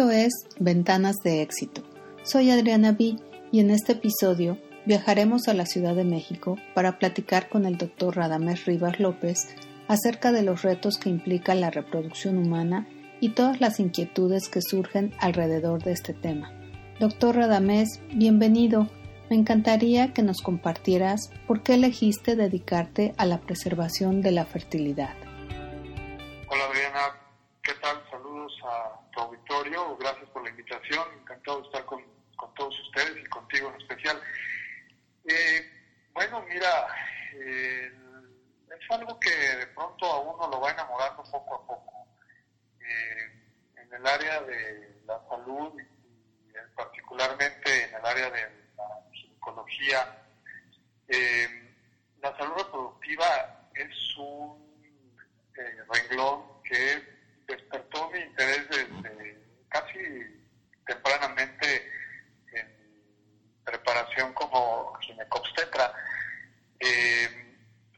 Esto es Ventanas de Éxito. Soy Adriana B y en este episodio viajaremos a la Ciudad de México para platicar con el doctor Radamés Rivas López acerca de los retos que implica la reproducción humana y todas las inquietudes que surgen alrededor de este tema. Doctor Radamés, bienvenido. Me encantaría que nos compartieras por qué elegiste dedicarte a la preservación de la fertilidad. Encantado de estar con, todos ustedes y contigo en especial. Eh, bueno, mira, eh, es algo que de pronto a uno lo va enamorando poco a poco. Eh, en el área de la salud y, particularmente en el área de la ginecología, la salud reproductiva es un renglón que despertó mi interés desde casi tempranamente en preparación como ginecobstetra. Eh,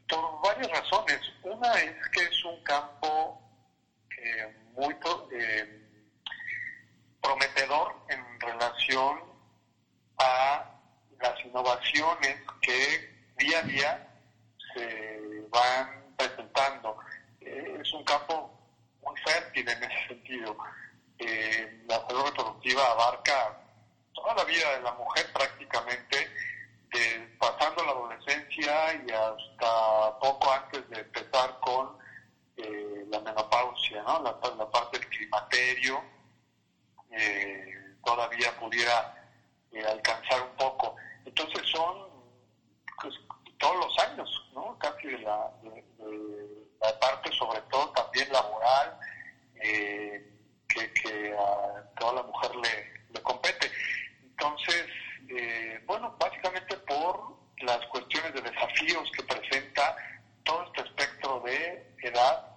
por varias razones. Una es que es un campo eh, muy eh, prometedor en relación a las innovaciones que día a día se van presentando. es un campo muy fértil en ese sentido. Eh, la salud reproductiva abarca toda la vida de la mujer prácticamente, pasando la adolescencia y hasta poco antes de empezar con eh, la menopausia, ¿no? la, parte del climaterio, eh, todavía pudiera alcanzar un poco. Entonces son pues, todos los años, ¿no? casi de la parte sobre todo también laboral eh, que, a toda la mujer le, compete. Entonces, eh, bueno, básicamente por las cuestiones de desafíos que presenta todo este espectro de edad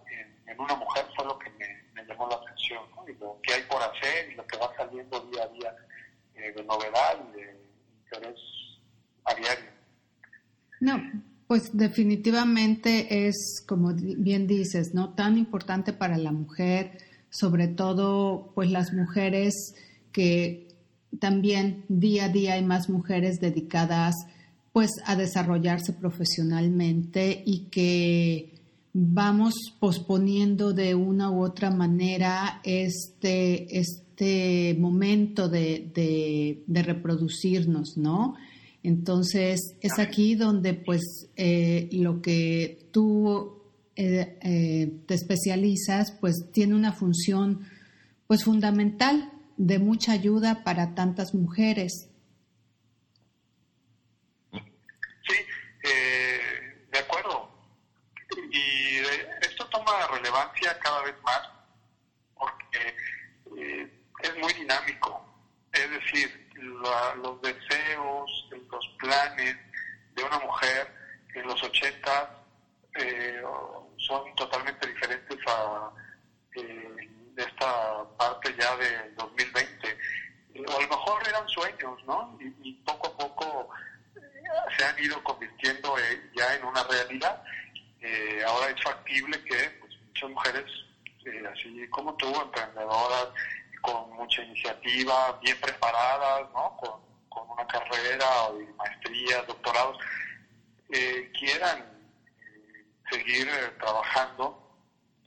en, una mujer fue lo que me, llamó la atención, y lo que hay por hacer y lo que va saliendo día a día eh, de novedad y de interés a diario. No, pues definitivamente es, como bien dices, ¿no? Tan importante para la mujer, sobre todo, pues las mujeres que también día a día hay más mujeres dedicadas pues a desarrollarse profesionalmente y que vamos posponiendo de una u otra manera este, este momento de, de, de reproducirnos, ¿no? Entonces, es aquí donde pues eh, lo que tú eh, eh, te especializas pues tiene una función pues fundamental de mucha ayuda para tantas mujeres. Sí, de acuerdo. Y esto toma relevancia cada vez más porque es muy dinámico. Es decir, los deseos, de una mujer en los 80 eh, son totalmente diferentes a eh, esta parte ya de 2020. Eh, o a lo mejor eran sueños, ¿no? Y, poco a poco se han ido convirtiendo ya en una realidad. ahora es factible que pues, muchas mujeres, así como tú, emprendedoras, con mucha iniciativa, bien preparadas, ¿no? con, una carrera y doctorados, eh, quieran eh, seguir eh, trabajando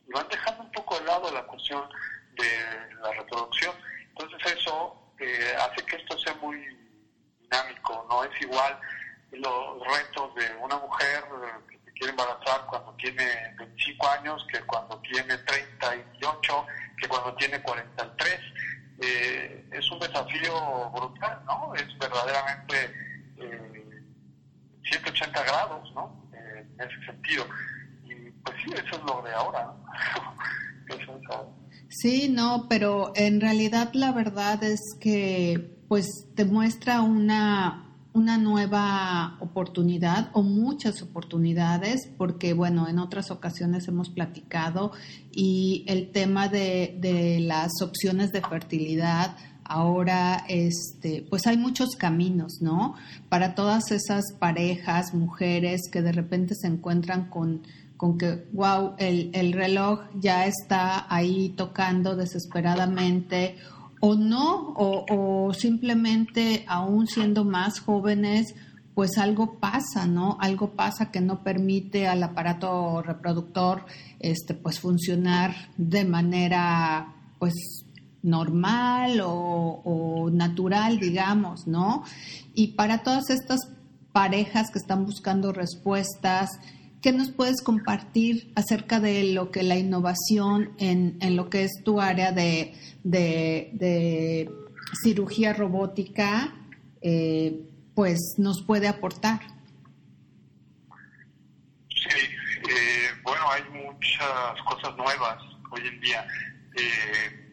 y van dejando un poco de lado la cuestión de la reproducción. Entonces eso hace que esto sea muy dinámico, no es igual los retos de una mujer que se quiere embarazar cuando tiene 25 años que cuando tiene 38 que cuando tiene 43. Eh, es un desafío brutal, ¿no? Es verdaderamente eh, 180 grados, ¿no? Eh, en ese sentido. Y pues sí, eso es lo de ahora, Sí, no, pero en realidad la verdad es que pues te muestra una una nueva oportunidad o muchas oportunidades, porque bueno, en otras ocasiones hemos platicado y el tema de, de las opciones de fertilidad ahora este pues hay muchos caminos no para todas esas parejas mujeres que de repente se encuentran con con que wow el, el reloj ya está ahí tocando desesperadamente o no, o, simplemente aún siendo más jóvenes, pues algo pasa, ¿no? Algo pasa que no permite al aparato reproductor este, pues funcionar de manera pues normal o, natural, digamos, ¿no? Y para todas estas parejas que están buscando respuestas, ¿qué nos puedes compartir acerca de lo que la innovación en, en lo que es tu área de, de, cirugía robótica eh, pues nos puede aportar? Sí, eh, bueno, hay muchas cosas nuevas hoy en día. Eh,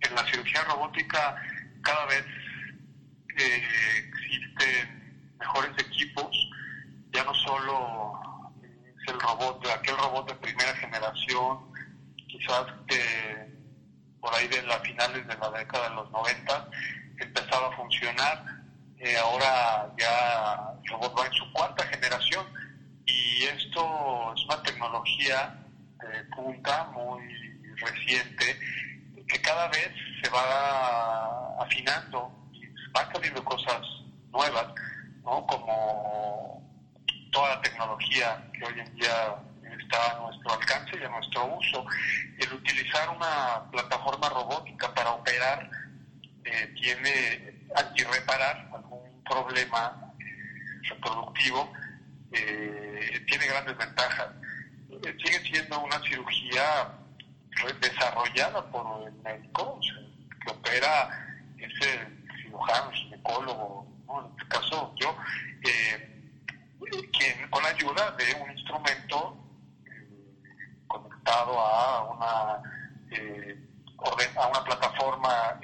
en la cirugía robótica cada vez existen mejores equipos, ya no solo es el robot, de aquel robot de primera generación, quizás que por ahí de las finales de la década de los 90 empezaba a funcionar, eh, ahora ya el robot va en su cuarta generación y esto es una tecnología de punta muy reciente cada vez se va afinando y van saliendo cosas nuevas, ¿no? como toda la tecnología que hoy en día está a nuestro alcance y a nuestro uso. El utilizar una plataforma robótica para operar eh, tiene y reparar algún problema eh, reproductivo eh, tiene grandes ventajas. sigue siendo una cirugía desarrollada por el médico, que opera ese cirujano, ginecólogo, en este caso yo, eh, quien con ayuda de un instrumento eh, conectado a una eh, a una plataforma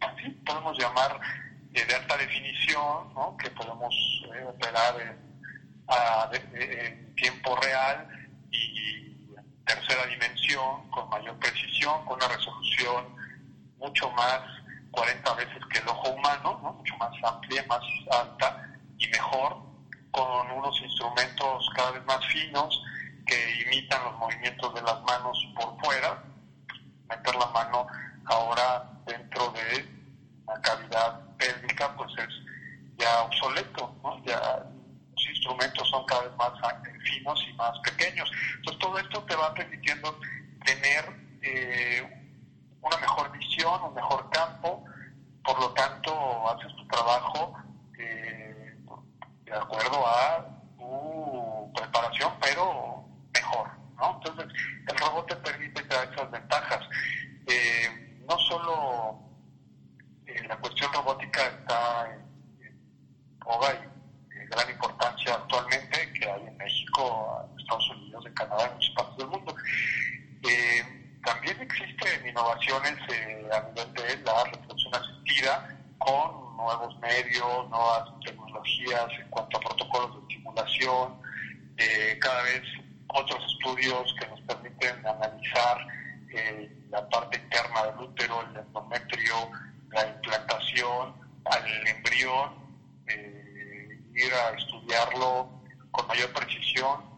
así podemos llamar de alta definición, ¿no? que podemos operar en tiempo real y tercera dimensión, con mayor precisión, con una resolución mucho más, 40 veces que el ojo humano, mucho más amplia, más alta y mejor, con unos instrumentos cada vez más finos que imitan los movimientos de las manos por fuera, meter la mano ahora dentro de la cavidad pélvica, pues es ya obsoleto, ¿no? ya los instrumentos son cada vez más finos y más pequeños. Entonces todo esto te va permitiendo tener eh, una mejor visión, un mejor campo, por lo tanto haces tu trabajo eh, de acuerdo a tu preparación, pero mejor. ¿no? Entonces el robot te permite dar esas ventajas. Eh, no solo la cuestión robótica está en, en gran importancia actualmente que hay en México, en Estados Unidos, en Canadá, en muchas partes del mundo. Eh, también existen innovaciones eh, a nivel de la reproducción asistida con nuevos medios, nuevas tecnologías en cuanto a protocolos de estimulación, eh, cada vez otros estudios que nos permiten analizar la parte interna del útero, el endometrio, la implantación al embrión ir a estudiarlo con mayor precisión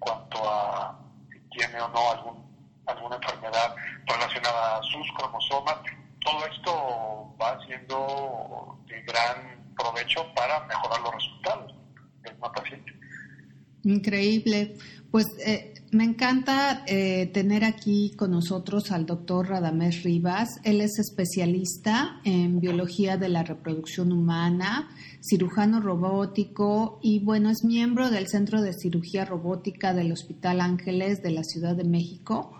cuanto a si tiene o no algún, alguna enfermedad relacionada a sus cromosomas. Todo esto va siendo de gran provecho para mejorar los resultados de una paciente. Increíble. Pues eh, me encanta eh, tener aquí con nosotros al doctor Radamés Rivas. Él es especialista en biología de la reproducción humana, cirujano robótico y bueno, es miembro del Centro de Cirugía Robótica del Hospital Ángeles de la Ciudad de México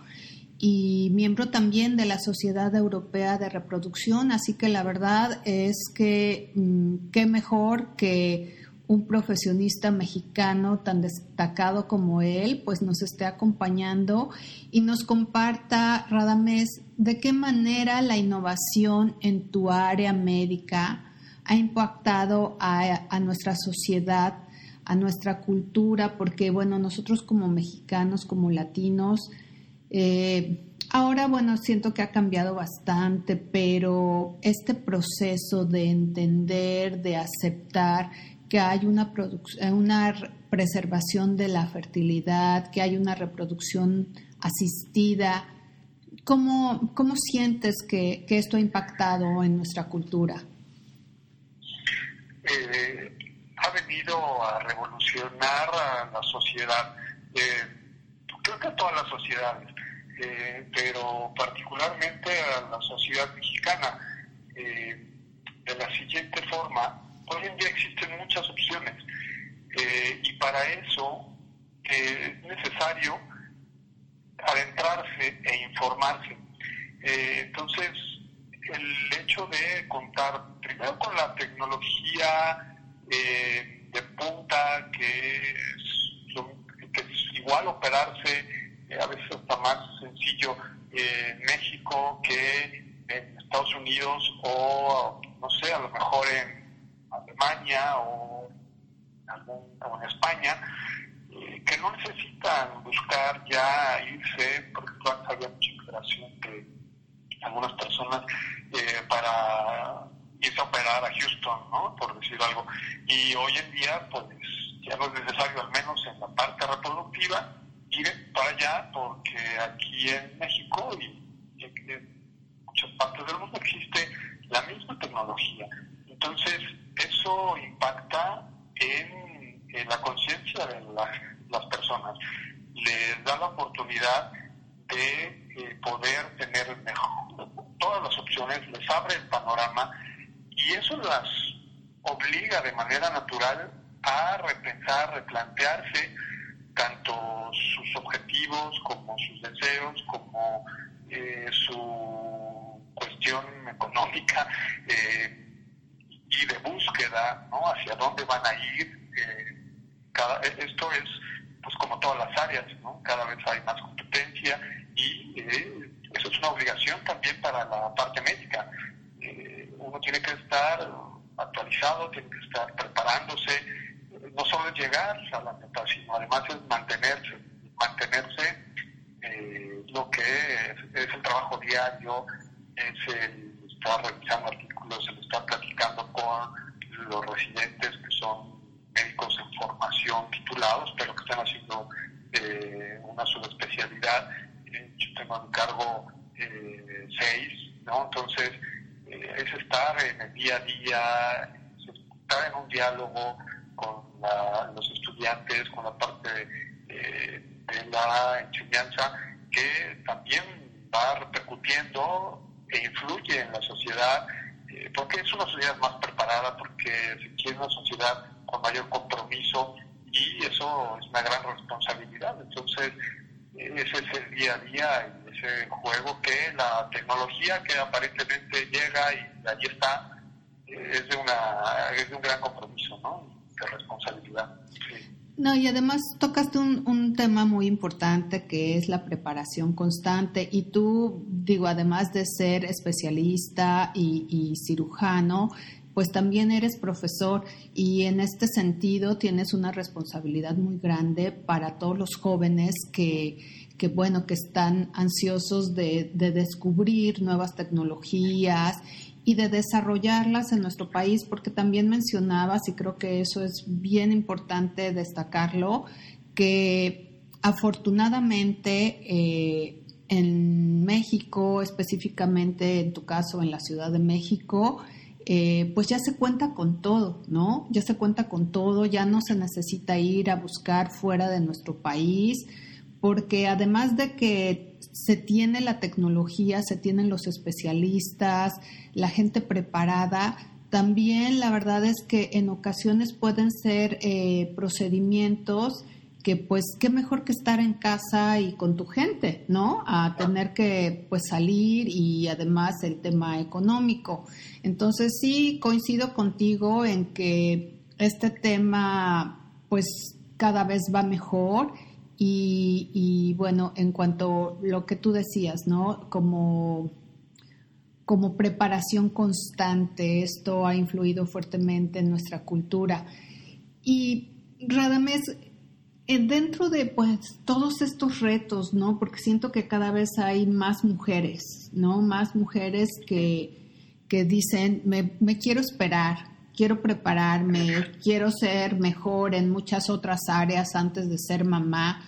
y miembro también de la Sociedad Europea de Reproducción. Así que la verdad es que mm, qué mejor que un profesionista mexicano tan destacado como él, pues nos esté acompañando y nos comparta, Radamés, de qué manera la innovación en tu área médica ha impactado a, nuestra sociedad, a nuestra cultura, porque bueno, nosotros como mexicanos, como latinos, eh, ahora bueno, siento que ha cambiado bastante, pero este proceso de entender, de aceptar, que hay una, eh, una preservación de la fertilidad, que hay una reproducción asistida, ¿cómo, cómo sientes que, que, esto ha impactado en nuestra cultura? Eh, ha venido a revolucionar a la sociedad, eh, creo que a todas las sociedades, eh, pero particularmente a la sociedad mexicana. de la siguiente forma, hoy en día existen muchas opciones y para eso es necesario adentrarse e informarse. Eh, entonces, el hecho de contar primero con la tecnología eh, de punta, que es, que es igual operarse, eh, a veces hasta más sencillo en México que en Estados Unidos o, no sé, a lo mejor en Alemania o, o en España, que no necesitan buscar ya irse, porque antes había mucha migración de algunas personas eh, para irse a operar a Houston, ¿no? por decir algo. Y hoy en día, pues ya no es necesario, al menos en la parte reproductiva, ir para allá, porque aquí en México y, en muchas partes del mundo existe la misma tecnología. Entonces, impacta en, la conciencia de la las personas, les da la oportunidad de eh, poder tener mejor, todas las opciones, les abre el panorama y eso las obliga de manera natural a repensar, replantearse tanto sus objetivos como sus deseos, como eh, su cuestión económica eh, y de búsqueda, ¿no? Hacia dónde van a ir. cada, esto es pues como todas las áreas, ¿no? Cada vez hay más competencia y eh, eso es una obligación también para la parte médica. Eh, uno tiene que estar actualizado, tiene que estar preparándose, no solo es llegar a la meta, sino además es mantenerse, mantenerse eh, lo que es, es, el trabajo diario, es el estar revisando artículos, el estar platicando con los residentes que son médicos en formación titulados, pero que están haciendo eh, una subespecialidad. Eh, yo tengo en cargo eh, seis, ¿no? Entonces, es estar en el día a día, estar en un diálogo con los estudiantes, con la parte de, la enseñanza, que también va repercutiendo e influye en la sociedad, porque es una sociedad más preparada, porque se quiere una sociedad con mayor compromiso y eso es una gran responsabilidad. Entonces, ese es el día a día y ese juego que la tecnología que aparentemente llega y allí está, es de, una, es de un gran compromiso, ¿no? De responsabilidad. No, y además tocaste un, un, tema muy importante que es la preparación constante. Y tú, digo, además de ser especialista y, y cirujano, pues también eres profesor y en este sentido tienes una responsabilidad muy grande para todos los jóvenes que, que bueno, que están ansiosos de, de descubrir nuevas tecnologías y de desarrollarlas en nuestro país, porque también mencionabas, y creo que eso es bien importante destacarlo, que afortunadamente eh, en México, específicamente en tu caso en la Ciudad de México, eh, pues ya se cuenta con todo, ¿no? Ya se cuenta con todo, ya no se necesita ir a buscar fuera de nuestro país, porque además de que se tiene la tecnología, se tienen los especialistas, la gente preparada, también la verdad es que en ocasiones pueden ser eh, procedimientos que pues qué mejor que estar en casa y con tu gente, ¿no? A tener que pues salir y además el tema económico. Entonces sí coincido contigo en que este tema pues cada vez va mejor y, bueno, en cuanto a lo que tú decías, ¿no? Como como preparación constante, esto ha influido fuertemente en nuestra cultura. Y Radamés, eh, dentro de pues todos estos retos, ¿no? Porque siento que cada vez hay más mujeres, ¿no? Más mujeres que, que dicen, me, me, quiero esperar, quiero prepararme, quiero ser mejor en muchas otras áreas antes de ser mamá.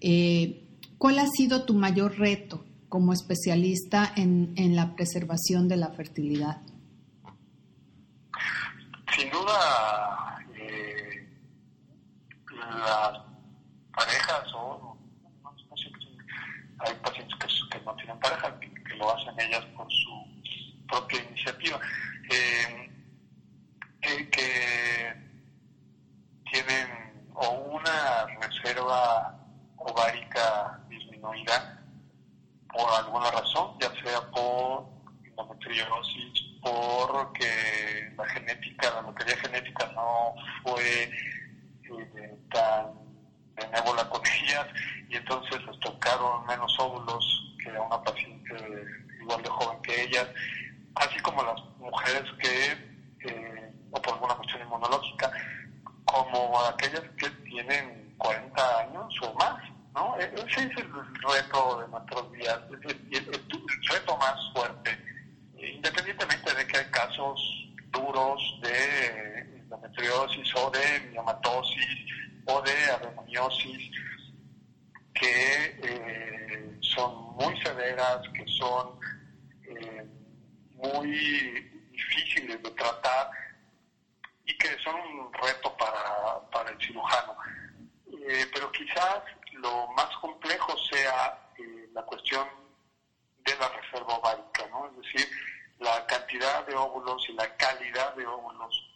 Eh, ¿Cuál ha sido tu mayor reto como especialista en, en la preservación de la fertilidad? Sin duda, eh, las parejas o no, sé, hay pacientes que, no tienen pareja, que, lo hacen ellas por su propia iniciativa, eh, que tienen o una reserva ovárica disminuida por alguna razón, ya sea por endometriosis, porque la genética, la lotería genética no fue eh, tan benévola con ellas y entonces les tocaron menos óvulos que a una paciente igual de joven que ellas, así como las mujeres que, eh, o por alguna cuestión inmunológica, como aquellas que tienen 40 años o más. ¿no? E-, ese es el reto de nuestros días, el, el, reto más fuerte, independientemente de que hay casos duros de endometriosis o de miomatosis o de adenomiosis que eh, son muy severas, que son eh, muy difíciles de tratar y que son un reto para, para el cirujano. Eh, pero quizás lo más complejo sea la cuestión de la reserva ovárica, ¿no? Es decir, la cantidad de óvulos y la calidad de óvulos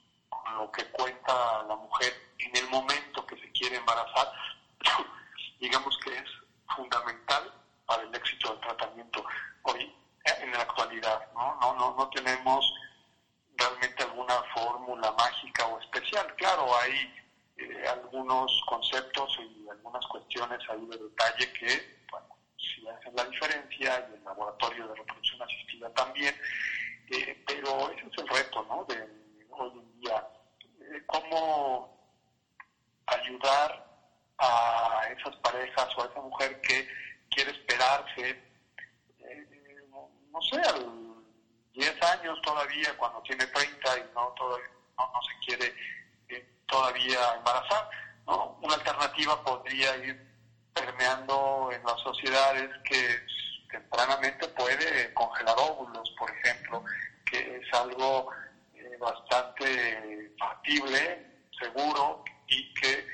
lo que cuenta la mujer en el momento que se quiere embarazar, digamos que es fundamental para el éxito del tratamiento hoy en la actualidad, ¿no? No, no, tenemos realmente alguna fórmula mágica o especial. Claro, hay eh, algunos conceptos y algunas cuestiones ahí de detalle que, bueno, si hacen la diferencia y el laboratorio de reproducción asistida también, eh, pero ese es el reto, ¿no? De hoy eh, cómo ayudar a esas parejas o a esa mujer que quiere esperarse, no sé, a 10 años todavía, cuando tiene 30 y no, todavía, no, no se quiere todavía embarazar. ¿no? Una alternativa podría ir permeando en las sociedades que tempranamente puede congelar óvulos, por ejemplo, que es algo eh, bastante factible, seguro y que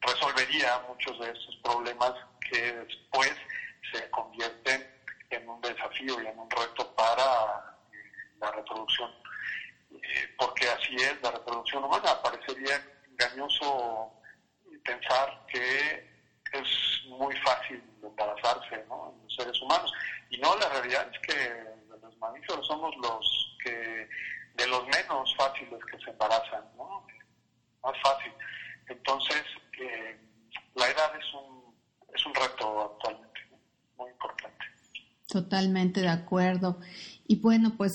resolvería muchos de estos problemas que después se convierten en un desafío y en un reto para eh, la reproducción. Eh, porque así es la reproducción humana. Parecería engañoso pensar que es muy fácil embarazarse ¿no? en los seres humanos. Y no, la realidad es que los mamíferos somos los que, de los menos fáciles que se embarazan, ¿no? Más fácil. Entonces, eh, la edad es un, es un reto actualmente, muy importante. Totalmente de acuerdo. Y bueno, pues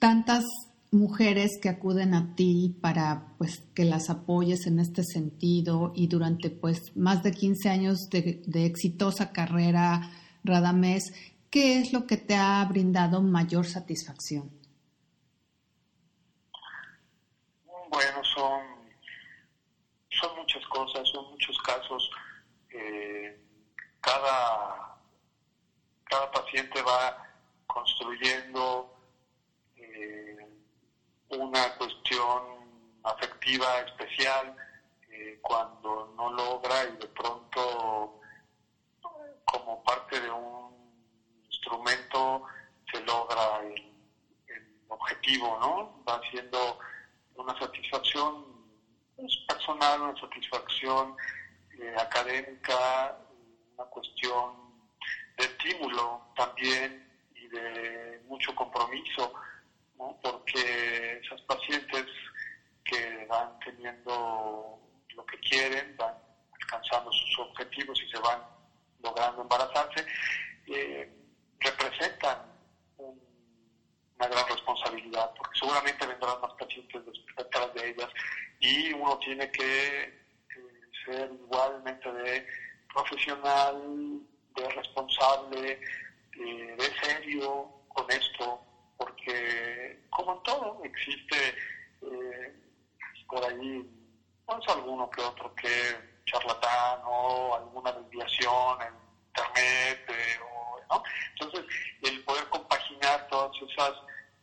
tantas mujeres que acuden a ti para pues que las apoyes en este sentido y durante pues más de 15 años de, exitosa carrera Radamés, ¿qué es lo que te ha brindado mayor satisfacción? Bueno, son, son muchas cosas, son muchos casos. Eh, cada, cada paciente va construyendo una cuestión afectiva especial eh, cuando no logra y de pronto como parte de un instrumento se logra el, objetivo, ¿no? Va siendo una satisfacción personal, una satisfacción eh, académica, una cuestión de estímulo también y de mucho compromiso porque esas pacientes que van teniendo lo que quieren, van alcanzando sus objetivos y se van logrando embarazarse, eh, representan una gran responsabilidad, porque seguramente vendrán más pacientes detrás de ellas y uno tiene que eh, ser igualmente de profesional, de responsable, eh, de serio con esto, porque como en todo existe eh, por ahí pues alguno que otro que charlatán o alguna desviación en internet esas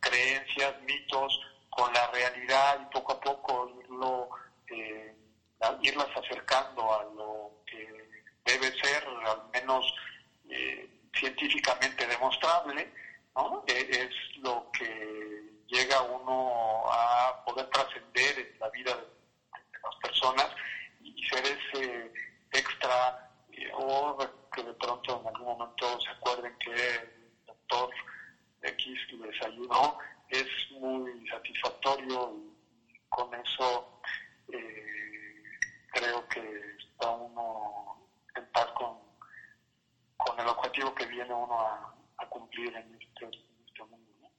creencias, mitos, con la realidad y poco a poco irlo, eh, irlas acercando a lo que debe ser, al menos eh, científicamente demostrable, ¿no? E, es lo que llega uno a poder trascender en la vida de, las personas y ser ese extra eh, o que de pronto en algún momento se acuerden que el doctor X les ayudó, es muy satisfactorio y con eso eh, creo que está uno en paz con, con el objetivo que viene uno a, cumplir en este, este mundo.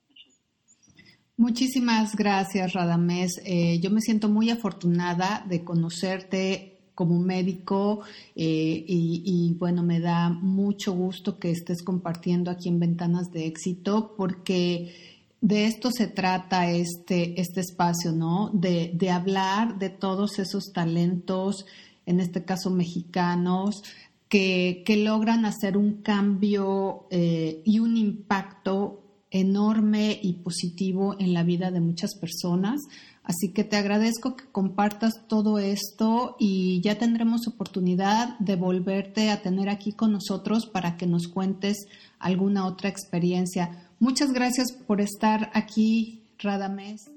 Muchísimas gracias, Radamés. Eh, yo me siento muy afortunada de conocerte como médico eh, y, bueno, me da mucho gusto que estés compartiendo aquí en Ventanas de Éxito porque de esto se trata este, este espacio, ¿no? De, de hablar de todos esos talentos, en este caso mexicanos, que, que logran hacer un cambio eh, y un impacto enorme y positivo en la vida de muchas personas. Así que te agradezco que compartas todo esto y ya tendremos oportunidad de volverte a tener aquí con nosotros para que nos cuentes alguna otra experiencia. Muchas gracias por estar aquí, Radamés.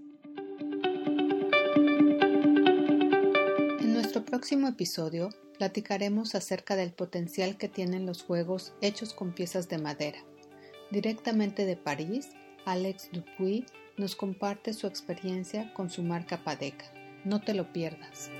En nuestro próximo episodio platicaremos acerca del potencial que tienen los juegos hechos con piezas de madera. Directamente de París, Alex Dupuy nos comparte su experiencia con su marca Padeca. No te lo pierdas.